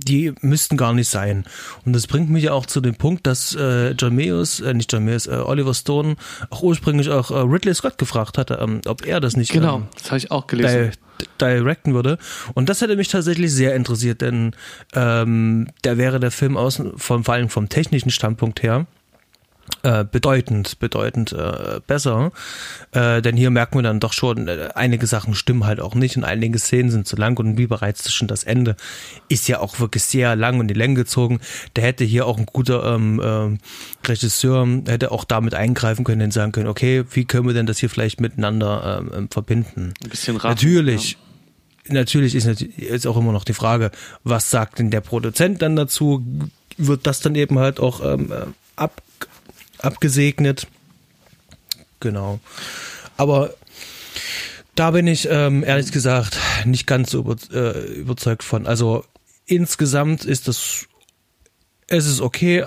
die müssten gar nicht sein. Und das bringt mich ja auch zu dem Punkt, dass äh, John Mayos, äh, nicht John Mayos, äh, Oliver Stone auch ursprünglich auch äh, Ridley Scott gefragt hatte, ähm, ob er das nicht genau, ähm, das habe ich auch gelesen. Di directen würde. Und das hätte mich tatsächlich sehr interessiert, denn ähm, da wäre der Film aus, vom, vor allem vom technischen Standpunkt her, äh, bedeutend, bedeutend äh, besser. Äh, denn hier merken wir dann doch schon, äh, einige Sachen stimmen halt auch nicht und einige Szenen sind zu lang und wie bereits schon das Ende ist ja auch wirklich sehr lang und die Länge gezogen. Da hätte hier auch ein guter ähm, äh, Regisseur, hätte auch damit eingreifen können und sagen können, okay, wie können wir denn das hier vielleicht miteinander ähm, ähm verbinden? Ein bisschen raffen, Natürlich. Ja natürlich ist, ist auch immer noch die Frage, was sagt denn der Produzent dann dazu? Wird das dann eben halt auch ähm, äh, ab, abgesegnet. Genau. Aber da bin ich ähm, ehrlich gesagt nicht ganz so über, äh, überzeugt von. Also insgesamt ist das, es ist okay,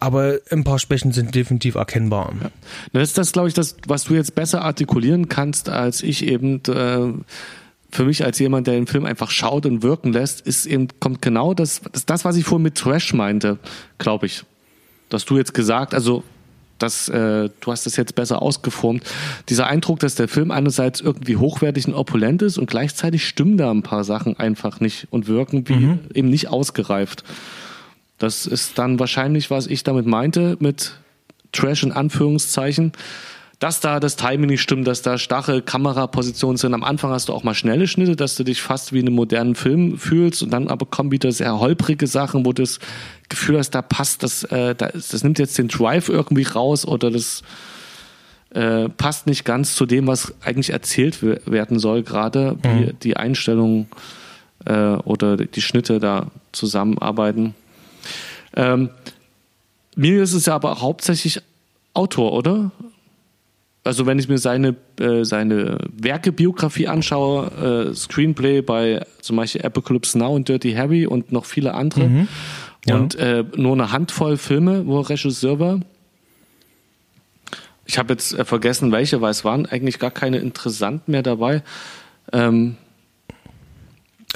aber ein paar Schwächen sind definitiv erkennbar. Ja. Das ist das, glaube ich, das, was du jetzt besser artikulieren kannst, als ich eben. Äh, für mich als jemand, der den Film einfach schaut und wirken lässt, ist eben kommt genau das, das, was ich vorhin mit Trash meinte, glaube ich. Dass du jetzt gesagt, also das, äh, du hast das jetzt besser ausgeformt. Dieser Eindruck, dass der Film einerseits irgendwie hochwertig und opulent ist und gleichzeitig stimmen da ein paar Sachen einfach nicht und wirken wie mhm. eben nicht ausgereift. Das ist dann wahrscheinlich, was ich damit meinte, mit Trash in Anführungszeichen dass da das Timing nicht stimmt, dass da starre Kamerapositionen sind. Am Anfang hast du auch mal schnelle Schnitte, dass du dich fast wie in einem modernen Film fühlst und dann aber kommen wieder sehr holprige Sachen, wo du das Gefühl hast, da passt das, äh, das, das nimmt jetzt den Drive irgendwie raus oder das äh, passt nicht ganz zu dem, was eigentlich erzählt werden soll, gerade wie mhm. die Einstellungen äh, oder die Schnitte da zusammenarbeiten. Ähm, mir ist es ja aber hauptsächlich Autor, oder? Also wenn ich mir seine, äh, seine Werkebiografie anschaue, äh, Screenplay bei zum Beispiel Apocalypse Now und Dirty Harry und noch viele andere mhm. ja. und äh, nur eine Handvoll Filme, wo er Regisseur war. Ich habe jetzt äh, vergessen, welche, weil es waren eigentlich gar keine interessanten mehr dabei. Ähm,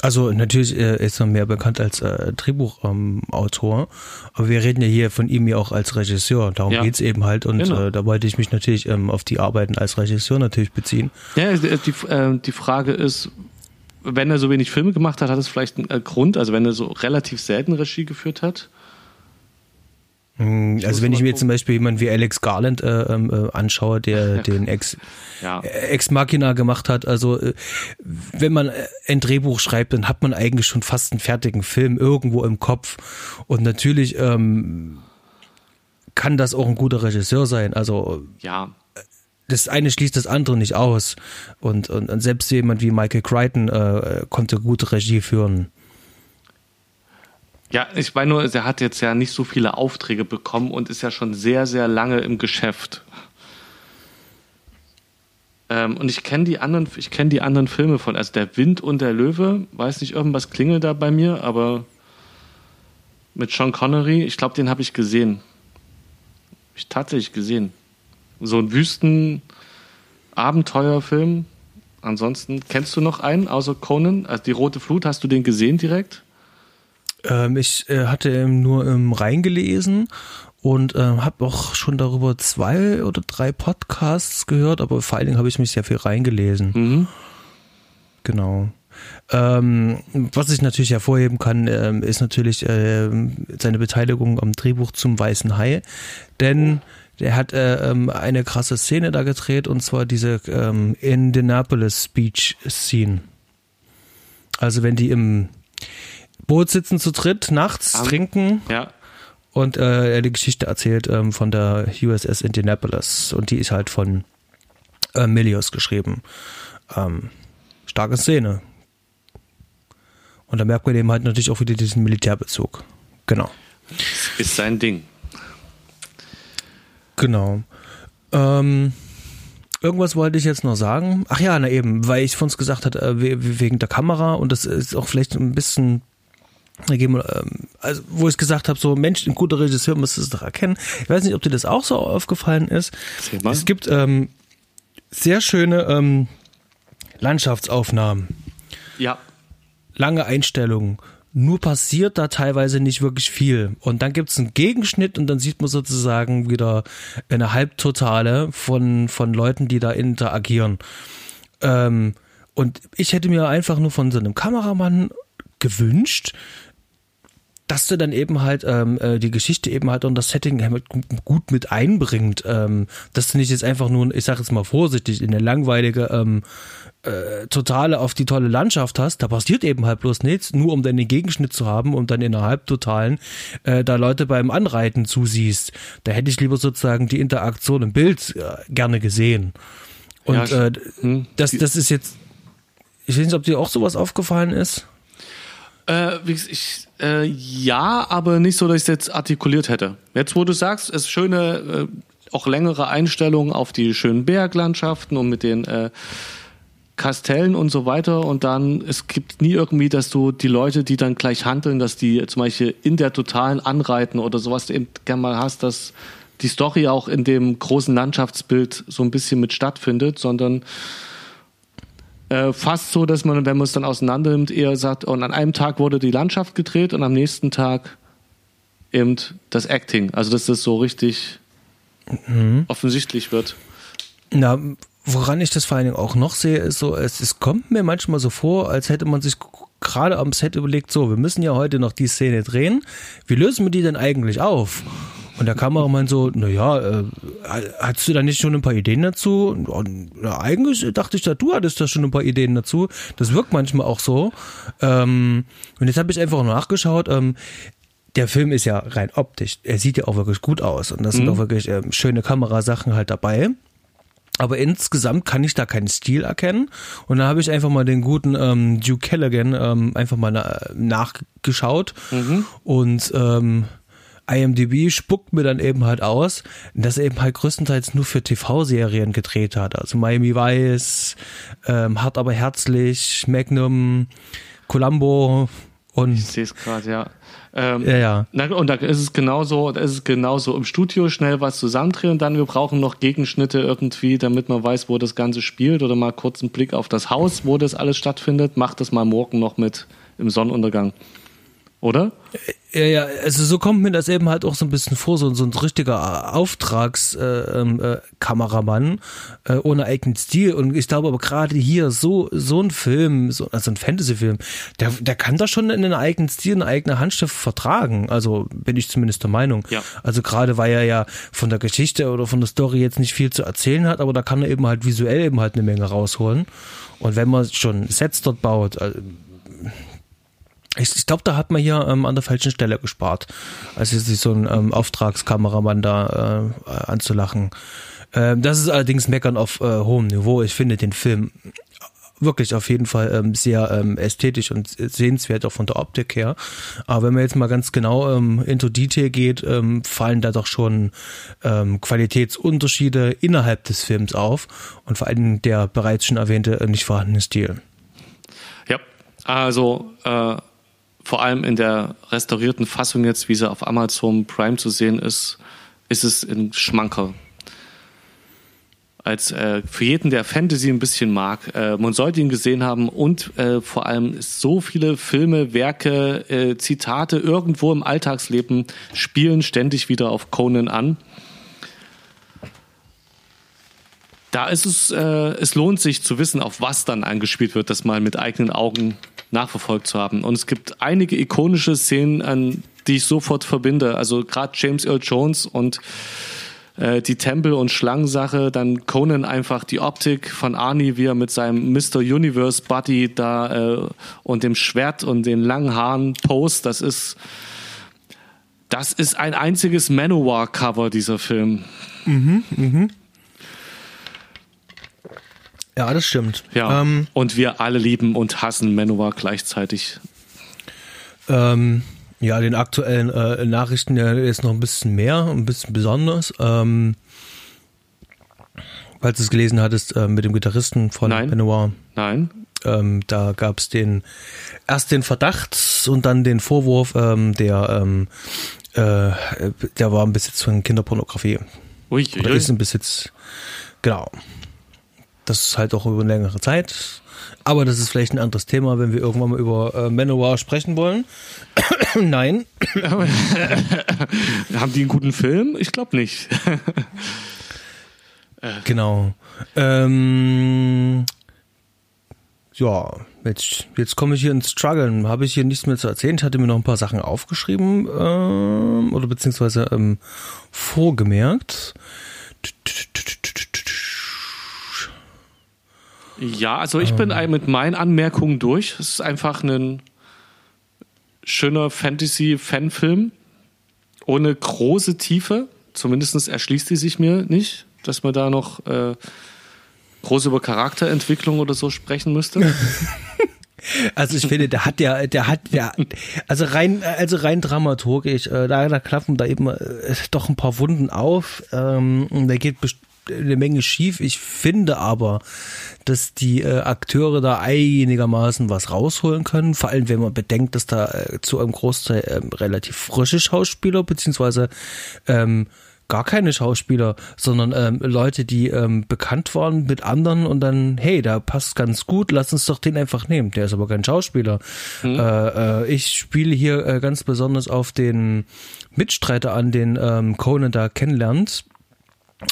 also natürlich äh, ist er mehr bekannt als äh, Drehbuchautor, ähm, aber wir reden ja hier von ihm ja auch als Regisseur. Darum ja. geht's eben halt und genau. äh, da wollte ich mich natürlich ähm, auf die Arbeiten als Regisseur natürlich beziehen. Ja, die, äh, die Frage ist, wenn er so wenig Filme gemacht hat, hat es vielleicht einen äh, Grund, also wenn er so relativ selten Regie geführt hat? Hm, also wenn ich mir zum Beispiel jemanden wie Alex Garland äh, ähm, äh, anschaue, der den Ex, ja. Ex Machina gemacht hat, also äh, wenn man äh, ein Drehbuch schreibt, dann hat man eigentlich schon fast einen fertigen Film irgendwo im Kopf und natürlich ähm, kann das auch ein guter Regisseur sein. Also ja. Das eine schließt das andere nicht aus. Und, und, und selbst jemand wie Michael Crichton äh, konnte gute Regie führen. Ja, ich meine nur, er hat jetzt ja nicht so viele Aufträge bekommen und ist ja schon sehr, sehr lange im Geschäft. Ähm, und ich kenne die anderen, ich kenne die anderen Filme von, also der Wind und der Löwe, weiß nicht, irgendwas klingelt da bei mir, aber mit Sean Connery, ich glaube, den habe ich gesehen. Ich tatsächlich gesehen. So ein Wüsten-Abenteuerfilm. Ansonsten kennst du noch einen außer Conan? Also die Rote Flut, hast du den gesehen direkt? Ähm, ich äh, hatte nur im reingelesen und äh, habe auch schon darüber zwei oder drei Podcasts gehört, aber vor allen Dingen habe ich mich sehr viel reingelesen. Mhm. Genau. Ähm, was ich natürlich hervorheben kann, ähm, ist natürlich äh, seine Beteiligung am Drehbuch zum Weißen Hai, denn Der hat äh, ähm, eine krasse Szene da gedreht und zwar diese ähm, Indianapolis Beach Scene. Also wenn die im Boot sitzen zu dritt, nachts Am- trinken Ja. und äh, er die Geschichte erzählt ähm, von der USS Indianapolis und die ist halt von äh, Milius geschrieben. Ähm, starke Szene. Und da merkt man eben halt natürlich auch wieder diesen Militärbezug. Genau. Ist sein Ding. Genau. Ähm, irgendwas wollte ich jetzt noch sagen. Ach ja, na eben, weil ich von uns gesagt hatte, äh, we- wegen der Kamera und das ist auch vielleicht ein bisschen wir, ähm, also wo ich gesagt habe, so Mensch, ein guter Regisseur muss es doch erkennen. Ich weiß nicht, ob dir das auch so aufgefallen ist. Es gibt ähm, sehr schöne ähm, Landschaftsaufnahmen, Ja. lange Einstellungen. Nur passiert da teilweise nicht wirklich viel. Und dann gibt's einen Gegenschnitt und dann sieht man sozusagen wieder eine Halbtotale von, von Leuten, die da interagieren. Ähm, und ich hätte mir einfach nur von so einem Kameramann gewünscht, dass du dann eben halt ähm, äh, die Geschichte eben halt und das Setting halt gut mit einbringt, ähm, dass du nicht jetzt einfach nur, ich sag jetzt mal vorsichtig, in eine langweilige ähm, äh, Totale auf die tolle Landschaft hast, da passiert eben halt bloß nichts, nur um dann den Gegenschnitt zu haben und dann in der Halbtotalen äh, da Leute beim Anreiten zusiehst. Da hätte ich lieber sozusagen die Interaktion im Bild äh, gerne gesehen. Und Ja, äh, hm. das, das ist jetzt, ich weiß nicht, ob dir auch sowas aufgefallen ist. Äh, ich, äh, ja, aber nicht so, dass ich es jetzt artikuliert hätte. Jetzt, wo du sagst, es ist schöne, äh, auch längere Einstellungen auf die schönen Berglandschaften und mit den äh, Kastellen und so weiter. Und dann, es gibt nie irgendwie, dass du die Leute, die dann gleich handeln, dass die zum Beispiel in der totalen anreiten oder sowas eben gerne mal hast, dass die Story auch in dem großen Landschaftsbild so ein bisschen mit stattfindet, sondern äh, fast so, dass man, wenn man es dann auseinander nimmt, eher sagt, und an einem Tag wurde die Landschaft gedreht und am nächsten Tag eben das Acting. Also dass das so richtig offensichtlich wird. Na, woran ich das vor allen Dingen auch noch sehe, ist so, es, es kommt mir manchmal so vor, als hätte man sich gerade am Set überlegt, so, wir müssen ja heute noch die Szene drehen. Wie lösen wir die denn eigentlich auf? Und der Kameramann so, naja, äh, hast du da nicht schon ein paar Ideen dazu? Und, na, eigentlich dachte ich, da du hattest da schon ein paar Ideen dazu. Das wirkt manchmal auch so. Ähm, und jetzt habe ich einfach nachgeschaut. Ähm, der Film ist ja rein optisch, er sieht ja auch wirklich gut aus und das sind auch wirklich ähm, schöne Kamerasachen halt dabei. Aber insgesamt kann ich da keinen Stil erkennen. Und da habe ich einfach mal den guten ähm, Duke Callaghan ähm, einfach mal na nachgeschaut. Und ähm, IMDb spuckt mir dann eben halt aus, dass er eben halt größtenteils nur für TV-Serien gedreht hat. Also Miami Vice, ähm, Hart aber herzlich, Magnum, Columbo und Ich sehe es gerade, ja. Ähm, ja, ja. Na, und da ist es genauso, da ist es genauso im Studio schnell was zusammendrehen und dann wir brauchen noch Gegenschnitte irgendwie, damit man weiß, wo das Ganze spielt oder mal kurz einen Blick auf das Haus, wo das alles stattfindet. Macht das mal morgen noch mit im Sonnenuntergang. Oder? Ja, ja, also so kommt mir das eben halt auch so ein bisschen vor, so, so ein richtiger Auftragskameramann äh, ähm, äh, äh, ohne eigenen Stil. Und ich glaube aber gerade hier so so ein Film, so, also ein Fantasy-Film, der, der kann da schon in einen eigenen Stil, eine eigene Handschrift vertragen. Also bin ich zumindest der Meinung. Ja. Also gerade weil er ja von der Geschichte oder von der Story jetzt nicht viel zu erzählen hat, aber da kann er eben halt visuell eben halt eine Menge rausholen. Und wenn man schon Sets dort baut, also ich, ich glaube, da hat man hier ähm, an der falschen Stelle gespart, als sich so ein ähm, Auftragskameramann da äh, anzulachen. Ähm, das ist allerdings Meckern auf äh, hohem Niveau. Ich finde den Film wirklich auf jeden Fall ähm, sehr ähm, ästhetisch und sehenswert, auch von der Optik her. Aber wenn man jetzt mal ganz genau ähm, into Detail geht, ähm, fallen da doch schon ähm, Qualitätsunterschiede innerhalb des Films auf und vor allem der bereits schon erwähnte äh, nicht vorhandene Stil. Ja, also äh, vor allem in der restaurierten Fassung jetzt, wie sie auf Amazon Prime zu sehen ist, ist es ein Schmankerl. Als äh, für jeden, der Fantasy ein bisschen mag, äh, man sollte ihn gesehen haben und äh, vor allem so viele Filme, Werke, äh, Zitate irgendwo im Alltagsleben spielen ständig wieder auf Conan an. Da ist es, äh, es lohnt sich zu wissen, auf was dann angespielt wird, das mal mit eigenen Augen nachverfolgt zu haben. Und es gibt einige ikonische Szenen, an die ich sofort verbinde. Also gerade James Earl Jones und äh, die Tempel- und Schlangensache, dann Conan einfach die Optik von Arnie, wie er mit seinem Mr. Universe Buddy da äh, und dem Schwert und den langen Haaren post, das ist das ist ein einziges Manowar-Cover, dieser Film. Mhm, mhm. Ja, das stimmt. Ja. Ähm, und wir alle lieben und hassen Manowar gleichzeitig. Ähm, ja, den aktuellen äh, Nachrichten ja jetzt noch ein bisschen mehr, ein bisschen besonders. Ähm, falls du es gelesen hattest, äh, mit dem Gitarristen von Nein. Manowar. Nein. Ähm, da gab es den erst den Verdacht und dann den Vorwurf, ähm, der ähm, äh, der war im Besitz von Kinderpornografie. Ui, ui, Oder ist im Besitz. Genau. Das ist halt auch über eine längere Zeit. Aber das ist vielleicht ein anderes Thema, wenn wir irgendwann mal über äh, Manowar sprechen wollen. Nein. Haben die einen guten Film? Ich glaube nicht. genau. Ähm, ja, jetzt, jetzt komme ich hier ins Struggeln. Habe ich hier nichts mehr zu erzählen. Ich hatte mir noch ein paar Sachen aufgeschrieben ähm, oder beziehungsweise ähm, vorgemerkt. Ja, also ich bin mit meinen Anmerkungen durch. Es ist einfach ein schöner Fantasy-Fanfilm ohne große Tiefe. Zumindest erschließt die sich mir nicht, dass man da noch äh, groß über Charakterentwicklung oder so sprechen müsste. Also ich finde, der hat ja, der hat ja, also rein, also rein dramaturgisch, äh, da, da klappen da eben äh, doch ein paar Wunden auf. Ähm, da geht eine Menge schief. Ich finde aber, dass die äh, Akteure da einigermaßen was rausholen können. Vor allem, wenn man bedenkt, dass da äh, zu einem Großteil äh, relativ frische Schauspieler beziehungsweise ähm, gar keine Schauspieler, sondern ähm, Leute, die ähm, bekannt waren mit anderen und dann, hey, da passt ganz gut, lass uns doch den einfach nehmen. Der ist aber kein Schauspieler. Mhm. Äh, äh, ich spiele hier äh, ganz besonders auf den Mitstreiter an, den ähm, Conan da kennenlernt.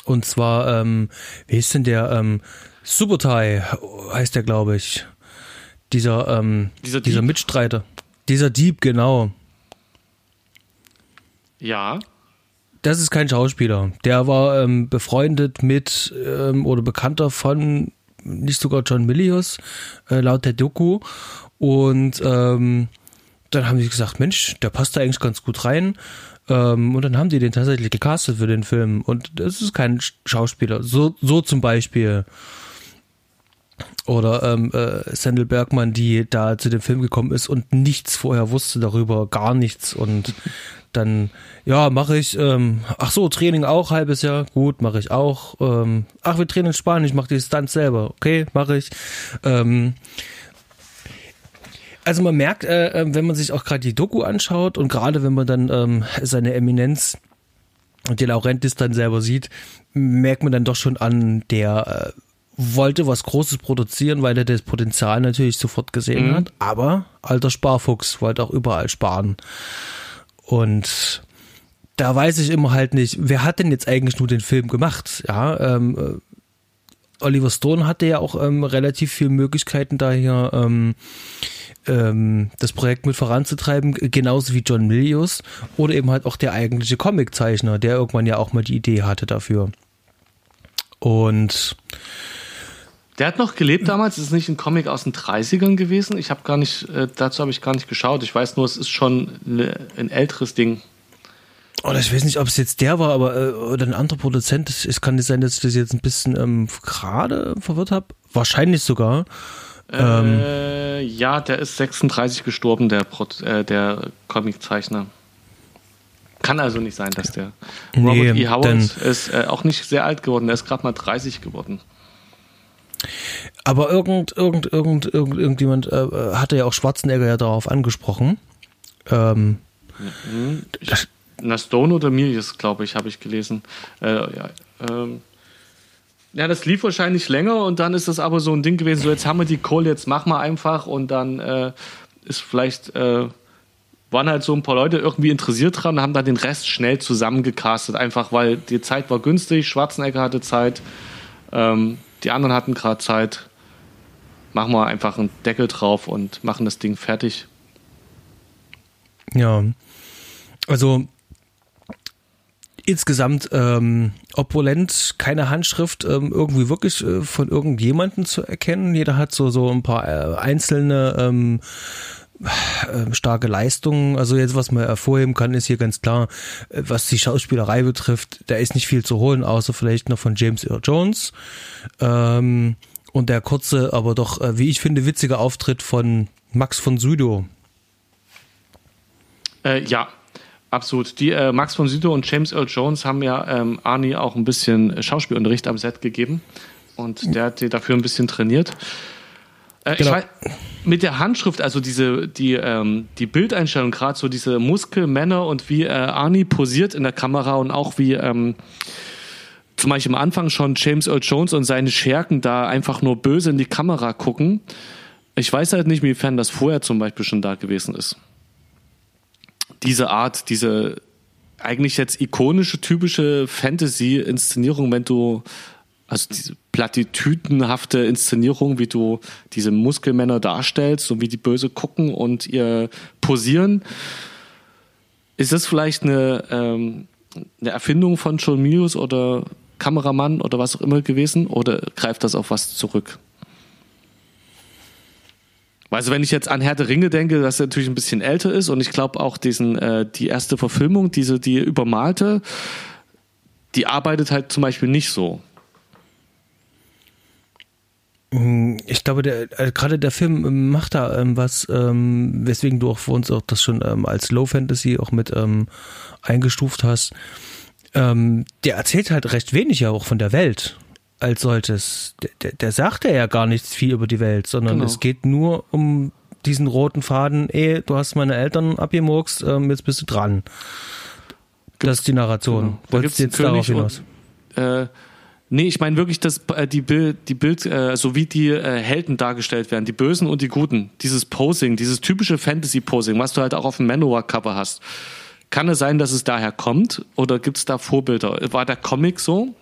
Und zwar, ähm, wie ist denn der? Ähm, Subotai heißt der, glaube ich. Dieser, ähm, dieser, dieser Mitstreiter. Dieser Dieb, genau. Ja. Das ist kein Schauspieler. Der war ähm, befreundet mit ähm, oder bekannter von nicht sogar John Milius, äh, laut der Doku. Und ähm, dann haben sie gesagt, Mensch, der passt da eigentlich ganz gut rein. Ähm, und dann haben die den tatsächlich gecastet für den Film. Und das ist kein Schauspieler. So, so zum Beispiel. Oder ähm, äh, Sandel Bergmann, die da zu dem Film gekommen ist und nichts vorher wusste darüber, gar nichts. Und dann, ja, mache ich, ähm, ach so, Training auch, halbes Jahr, gut, mache ich auch. Ähm, ach, wir trainieren Spanisch, mache die Stunts selber, okay, mache ich. Ähm, also man merkt, äh, äh, wenn man sich auch gerade die Doku anschaut und gerade wenn man dann ähm, seine Eminenz und die Laurentis dann selber sieht, merkt man dann doch schon an, der äh, wollte was Großes produzieren, weil er das Potenzial natürlich sofort gesehen mhm. hat. Aber alter Sparfuchs wollte auch überall sparen. Und da weiß ich immer halt nicht, wer hat denn jetzt eigentlich nur den Film gemacht? Ja, ähm, äh, Oliver Stone hatte ja auch ähm, relativ viele Möglichkeiten, da hier ähm, ähm, das Projekt mit voranzutreiben, genauso wie John Milius oder eben halt auch der eigentliche Comiczeichner, der irgendwann ja auch mal die Idee hatte dafür. Und der hat noch gelebt damals, ist nicht ein Comic aus den 30ern gewesen? Ich habe gar nicht, äh, dazu habe ich gar nicht geschaut. Ich weiß nur, es ist schon ein älteres Ding. Oder ich weiß nicht, ob es jetzt der war, aber äh, oder ein anderer Produzent. Es kann nicht sein, dass ich das jetzt ein bisschen ähm, gerade verwirrt habe. Wahrscheinlich sogar. Äh, ähm, ja, der ist 36 gestorben, der, Pro äh, der Comiczeichner. Kann also nicht sein, dass der Robert nee, E. Howard ist äh, auch nicht sehr alt geworden. Er ist gerade mal 30 geworden. Aber irgend, irgend, irgend, irgend irgendjemand äh, hatte ja auch Schwarzenegger ja darauf angesprochen. Ähm, mhm. ich, na, Stone oder Milius, glaube ich, habe ich gelesen. Äh, ja, ähm, ja, das lief wahrscheinlich länger und dann ist das aber so ein Ding gewesen, so jetzt haben wir die Kohle, jetzt machen wir einfach und dann äh, ist vielleicht, äh, waren halt so ein paar Leute irgendwie interessiert dran und haben dann den Rest schnell zusammengecastet, einfach weil die Zeit war günstig, Schwarzenegger hatte Zeit, ähm, die anderen hatten gerade Zeit. Machen wir einfach einen Deckel drauf und machen das Ding fertig. Ja, also insgesamt ähm, opulent, keine Handschrift ähm, irgendwie wirklich äh, von irgendjemanden zu erkennen. Jeder hat so so ein paar äh, einzelne ähm, äh, starke Leistungen. Also jetzt, was man hervorheben kann, ist hier ganz klar, äh, was die Schauspielerei betrifft, da ist nicht viel zu holen, außer vielleicht noch von James Earl Jones. Ähm, und der kurze, aber doch, äh, wie ich finde, witzige Auftritt von Max von Südow. Äh, ja, absolut. Die äh, Max von Südow und James Earl Jones haben ja ähm, Arnie auch ein bisschen Schauspielunterricht am Set gegeben. Und der hat die dafür ein bisschen trainiert. Äh, genau. ich weiß, mit der Handschrift, also diese, die, ähm, die Bildeinstellung, gerade so diese Muskelmänner und wie äh, Arnie posiert in der Kamera und auch wie ähm, zum Beispiel am Anfang schon James Earl Jones und seine Schergen da einfach nur böse in die Kamera gucken. Ich weiß halt nicht, inwiefern das vorher zum Beispiel schon da gewesen ist. Diese Art, diese eigentlich jetzt ikonische, typische Fantasy-Inszenierung, wenn du also diese platitüdenhafte Inszenierung, wie du diese Muskelmänner darstellst und wie die böse gucken und ihr posieren. Ist das vielleicht eine, ähm, eine Erfindung von John Milius oder Kameramann oder was auch immer gewesen? Oder greift das auf was zurück? Also wenn ich jetzt an Herr der Ringe denke, das natürlich ein bisschen älter ist und ich glaube auch diesen äh, die erste Verfilmung, diese die übermalte, die arbeitet halt zum Beispiel nicht so. Mm, ich glaube, der, äh, gerade der Film ähm, macht da ähm, was, ähm, weswegen du auch für uns auch das schon ähm, als Low Fantasy auch mit ähm, eingestuft hast. Ähm, der erzählt halt recht wenig ja auch von der Welt als solches. Der, der, der sagt ja gar nichts viel über die Welt, sondern genau. es geht nur um diesen roten Faden, ey, du hast meine Eltern abgemurkst, ähm, jetzt bist du dran. Das ist die Narration. Genau. Da Wolltest du jetzt darauf hinaus? Und, äh, Nee, ich meine wirklich, dass äh, die Bild, die Bild, äh, so wie die äh, Helden dargestellt werden, die Bösen und die Guten, dieses Posing, dieses typische Fantasy-Posing, was du halt auch auf dem Manowar-Cover hast. Kann es sein, dass es daher kommt oder gibt es da Vorbilder? War der Comic so?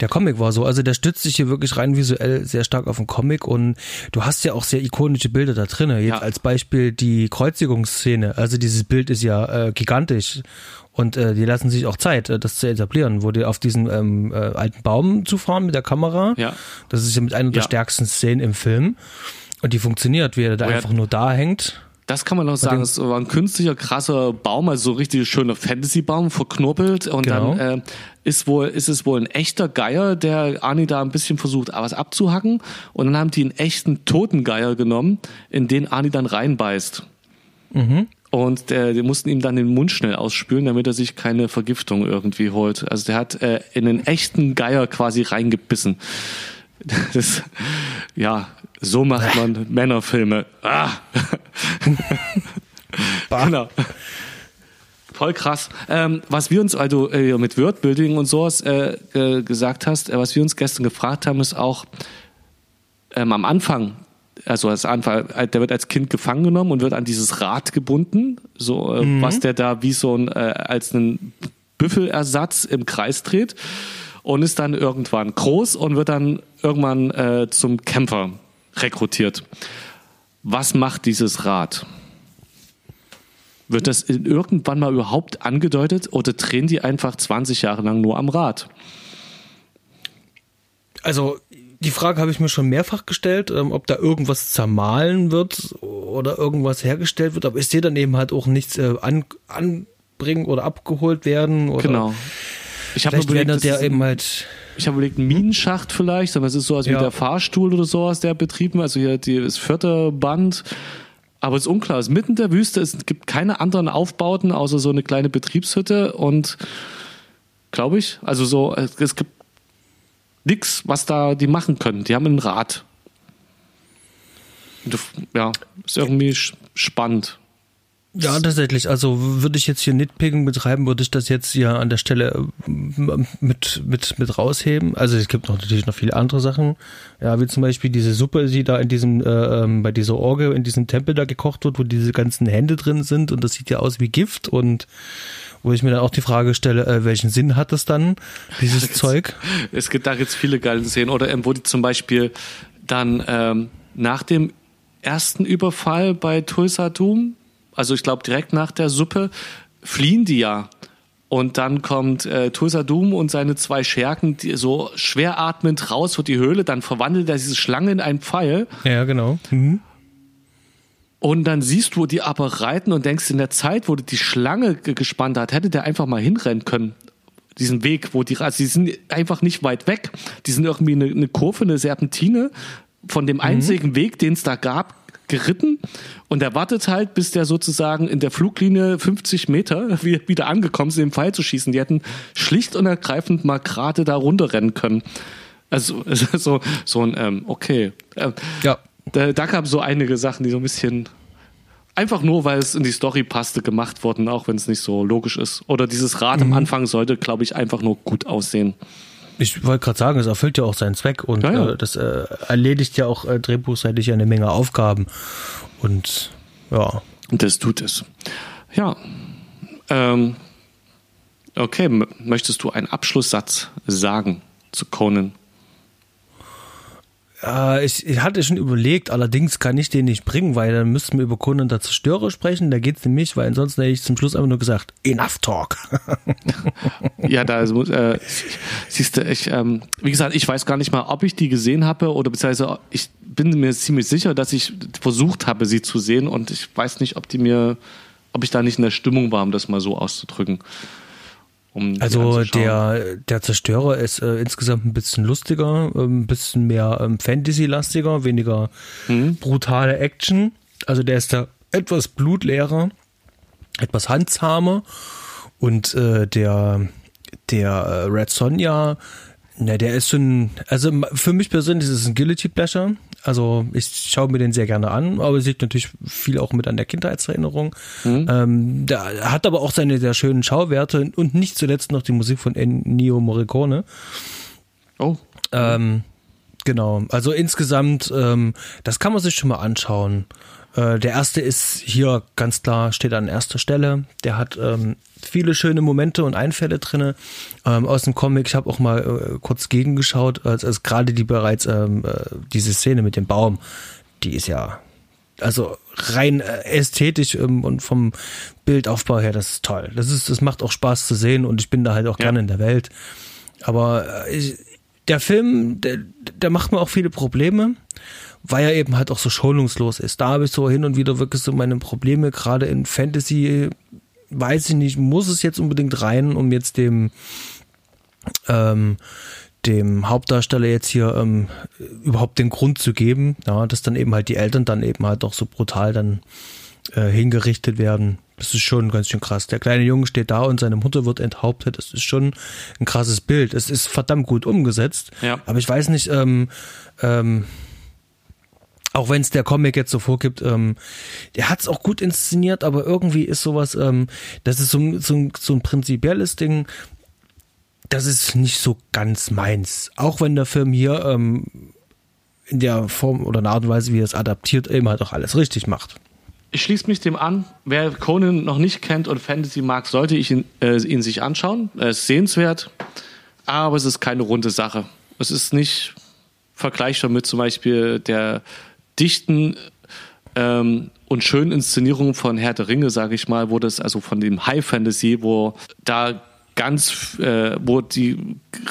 Der Comic war so, also der stützt sich hier wirklich rein visuell sehr stark auf den Comic und du hast ja auch sehr ikonische Bilder da drin. Jetzt ja. als Beispiel die Kreuzigungsszene. Also dieses Bild ist ja äh, gigantisch und äh, die lassen sich auch Zeit, äh, das zu etablieren, wo die auf diesen ähm, äh, alten Baum zu fahren mit der Kamera. Ja. Das ist ja mit einer der stärksten Szenen im Film. Und die funktioniert, wie er da oh, einfach nur da hängt. Das kann man auch sagen. Es war ein künstlicher, krasser Baum, also so richtig schöner Fantasy-Baum, verknorpelt. Und genau. dann äh, ist wohl, ist es wohl ein echter Geier, der Arnie da ein bisschen versucht, was abzuhacken. Und dann haben die einen echten toten Geier genommen, in den Arnie dann reinbeißt. Mhm. Und der, die mussten ihm dann den Mund schnell ausspülen, damit er sich keine Vergiftung irgendwie holt. Also der hat äh, in einen echten Geier quasi reingebissen. Das, ja, so macht man Männerfilme. Ah. genau. Voll krass. Ähm, was wir uns also äh, mit Wordbuilding und sowas äh, äh, gesagt hast, äh, was wir uns gestern gefragt haben, ist auch ähm, am Anfang, also als Anfang, äh, der wird als Kind gefangen genommen und wird an dieses Rad gebunden, so äh, mhm. was der da wie so ein als einen Büffelersatz im Kreis dreht und ist dann irgendwann groß und wird dann irgendwann zum Kämpfer rekrutiert. Was macht dieses Rad? Wird das irgendwann mal überhaupt angedeutet oder drehen die einfach 20 Jahre lang nur am Rad? Also die Frage habe ich mir schon mehrfach gestellt, ähm, ob da irgendwas zermahlen wird oder irgendwas hergestellt wird, aber ich sehe dann eben halt auch nichts äh, an, anbringen oder abgeholt werden. Oder genau. Ich habe überlegt, der eben halt ich habe überlegt, Minenschacht vielleicht, aber es ist so als ja. wie der Fahrstuhl oder sowas, der betrieben, also hier die, das vierte Band. Aber es ist unklar, es ist mitten in der Wüste, es gibt keine anderen Aufbauten, außer so eine kleine Betriebshütte und glaube ich, also so, es gibt nichts, was da die machen können. Die haben ein Rad. Ja, ist irgendwie spannend. Ja, tatsächlich. Also würde ich jetzt hier Nitpicking betreiben, würde ich das jetzt hier an der Stelle äh, mit, mit, mit rausheben. Also es gibt noch natürlich noch viele andere Sachen. Ja, wie zum Beispiel diese Suppe, die da in diesem, äh, ähm, bei dieser Orgel, in diesem Tempel da gekocht wird, wo diese ganzen Hände drin sind und das sieht ja aus wie Gift und wo ich mir dann auch die Frage stelle, äh, welchen Sinn hat das dann, dieses es, Zeug? Es gibt da jetzt viele geile Szenen. Oder ähm, wo die zum Beispiel dann ähm, nach dem ersten Überfall bei Tulsa Doom also ich glaube direkt nach der Suppe, fliehen die ja Und dann kommt äh, Tulsa Doom und seine zwei Schergen, die so schwer atmend raus für die Höhle. Dann verwandelt er diese Schlange in einen Pfeil. Ja, genau. Mhm. Und dann siehst du die aber reiten und denkst, in der Zeit, wo die Schlange gespannt hat, hätte der einfach mal hinrennen können. Diesen Weg, wo die, also die sind einfach nicht weit weg. Die sind irgendwie eine, eine Kurve, eine Serpentine von dem einzigen mhm. Weg, den es da gab, geritten und er wartet halt, bis der sozusagen in der Fluglinie 50 Meter wieder angekommen ist, den Pfeil zu schießen. Die hätten schlicht und ergreifend mal gerade da runterrennen können. Also so, so ein, ähm, okay. Äh, ja. Da, da gab so einige Sachen, die so ein bisschen einfach nur, weil es in die Story passte, gemacht wurden, auch wenn es nicht so logisch ist. Oder dieses Rad mhm. am Anfang sollte, glaube ich, einfach nur gut aussehen. Ich wollte gerade sagen, es erfüllt ja auch seinen Zweck und ja, ja. Äh, das äh, erledigt ja auch äh, drehbuchseitig eine Menge Aufgaben. Und ja. Und das tut es. Ja. Ähm, okay, möchtest du einen Abschlusssatz sagen zu Conan? Äh, ich, hatte schon überlegt, allerdings kann ich den nicht bringen, weil dann müssten wir über Conan der Zerstörer sprechen. Da geht es nämlich, weil ansonsten hätte ich zum Schluss einfach nur gesagt, enough talk. ja, da äh, siehst du, ich, ähm, wie gesagt, ich weiß gar nicht mal, ob ich die gesehen habe oder beziehungsweise ich bin mir ziemlich sicher, dass ich versucht habe, sie zu sehen und ich weiß nicht, ob die mir, ob ich da nicht in der Stimmung war, um das mal so auszudrücken. Um also der, der Zerstörer ist äh, insgesamt ein bisschen lustiger, äh, ein bisschen mehr ähm, Fantasy-lastiger, weniger mhm. brutale Action. Also der ist da etwas blutleerer, etwas handzahmer und äh, der, der äh, Red Sonja, na, der ist schon, also für mich persönlich ist es ein Guilty Pleasure. Also ich schaue mir den sehr gerne an, aber es liegt natürlich viel auch mit an der Kindheitserinnerung. Mhm. Ähm, der hat aber auch seine sehr schönen Schauwerte und nicht zuletzt noch die Musik von Ennio Morricone. Oh. Ähm, genau. Also insgesamt, ähm, das kann man sich schon mal anschauen. Äh, der erste ist hier ganz klar, steht an erster Stelle. Der hat ähm, viele schöne Momente und Einfälle drinne ähm, aus dem Comic. Ich habe auch mal äh, kurz gegengeschaut, als, als gerade die bereits ähm, äh, diese Szene mit dem Baum, die ist ja also rein äh, ästhetisch ähm, und vom Bildaufbau her, das ist toll. Das ist, das macht auch Spaß zu sehen und ich bin da halt auch ja. gerne in der Welt. Aber ich, der Film, der, der macht mir auch viele Probleme weil er eben halt auch so schonungslos ist. Da habe ich so hin und wieder wirklich so meine Probleme, gerade in Fantasy, weiß ich nicht, muss es jetzt unbedingt rein, um jetzt dem, ähm, dem Hauptdarsteller jetzt hier ähm, überhaupt den Grund zu geben, ja, dass dann eben halt die Eltern dann eben halt auch so brutal dann äh, hingerichtet werden. Das ist schon ganz schön krass. Der kleine Junge steht da und seine Mutter wird enthauptet. Das ist schon ein krasses Bild. Es ist verdammt gut umgesetzt. Ja. Aber ich weiß nicht, ähm, ähm, auch wenn es der Comic jetzt so vorgibt, ähm, der hat es auch gut inszeniert, aber irgendwie ist sowas, ähm, das ist so, so, so ein prinzipielles Ding, das ist nicht so ganz meins. Auch wenn der Film hier ähm, in der Form oder in der Art und Weise, wie er es adaptiert, eben halt auch alles richtig macht. Ich schließe mich dem an. Wer Conan noch nicht kennt und Fantasy mag, sollte ich ihn, äh, ihn sich anschauen. Er ist sehenswert, aber es ist keine runde Sache. Es ist nicht vergleichbar mit zum Beispiel der dichten ähm, und schönen Inszenierungen von Herr der Ringe, sage ich mal, wo das also von dem High Fantasy, wo da ganz, äh, wo die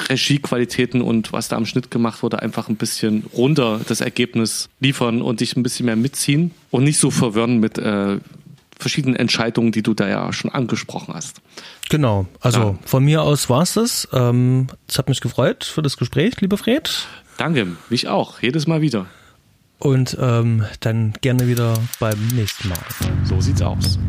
Regiequalitäten und was da am Schnitt gemacht wurde, einfach ein bisschen runter das Ergebnis liefern und dich ein bisschen mehr mitziehen und nicht so verwirren mit äh, verschiedenen Entscheidungen, die du da ja schon angesprochen hast. Genau, also ja. von mir aus war es das. Ähm, es hat mich gefreut für das Gespräch, lieber Fred. Danke, mich auch, jedes Mal wieder. Und ähm, dann gerne wieder beim nächsten Mal. So sieht's aus.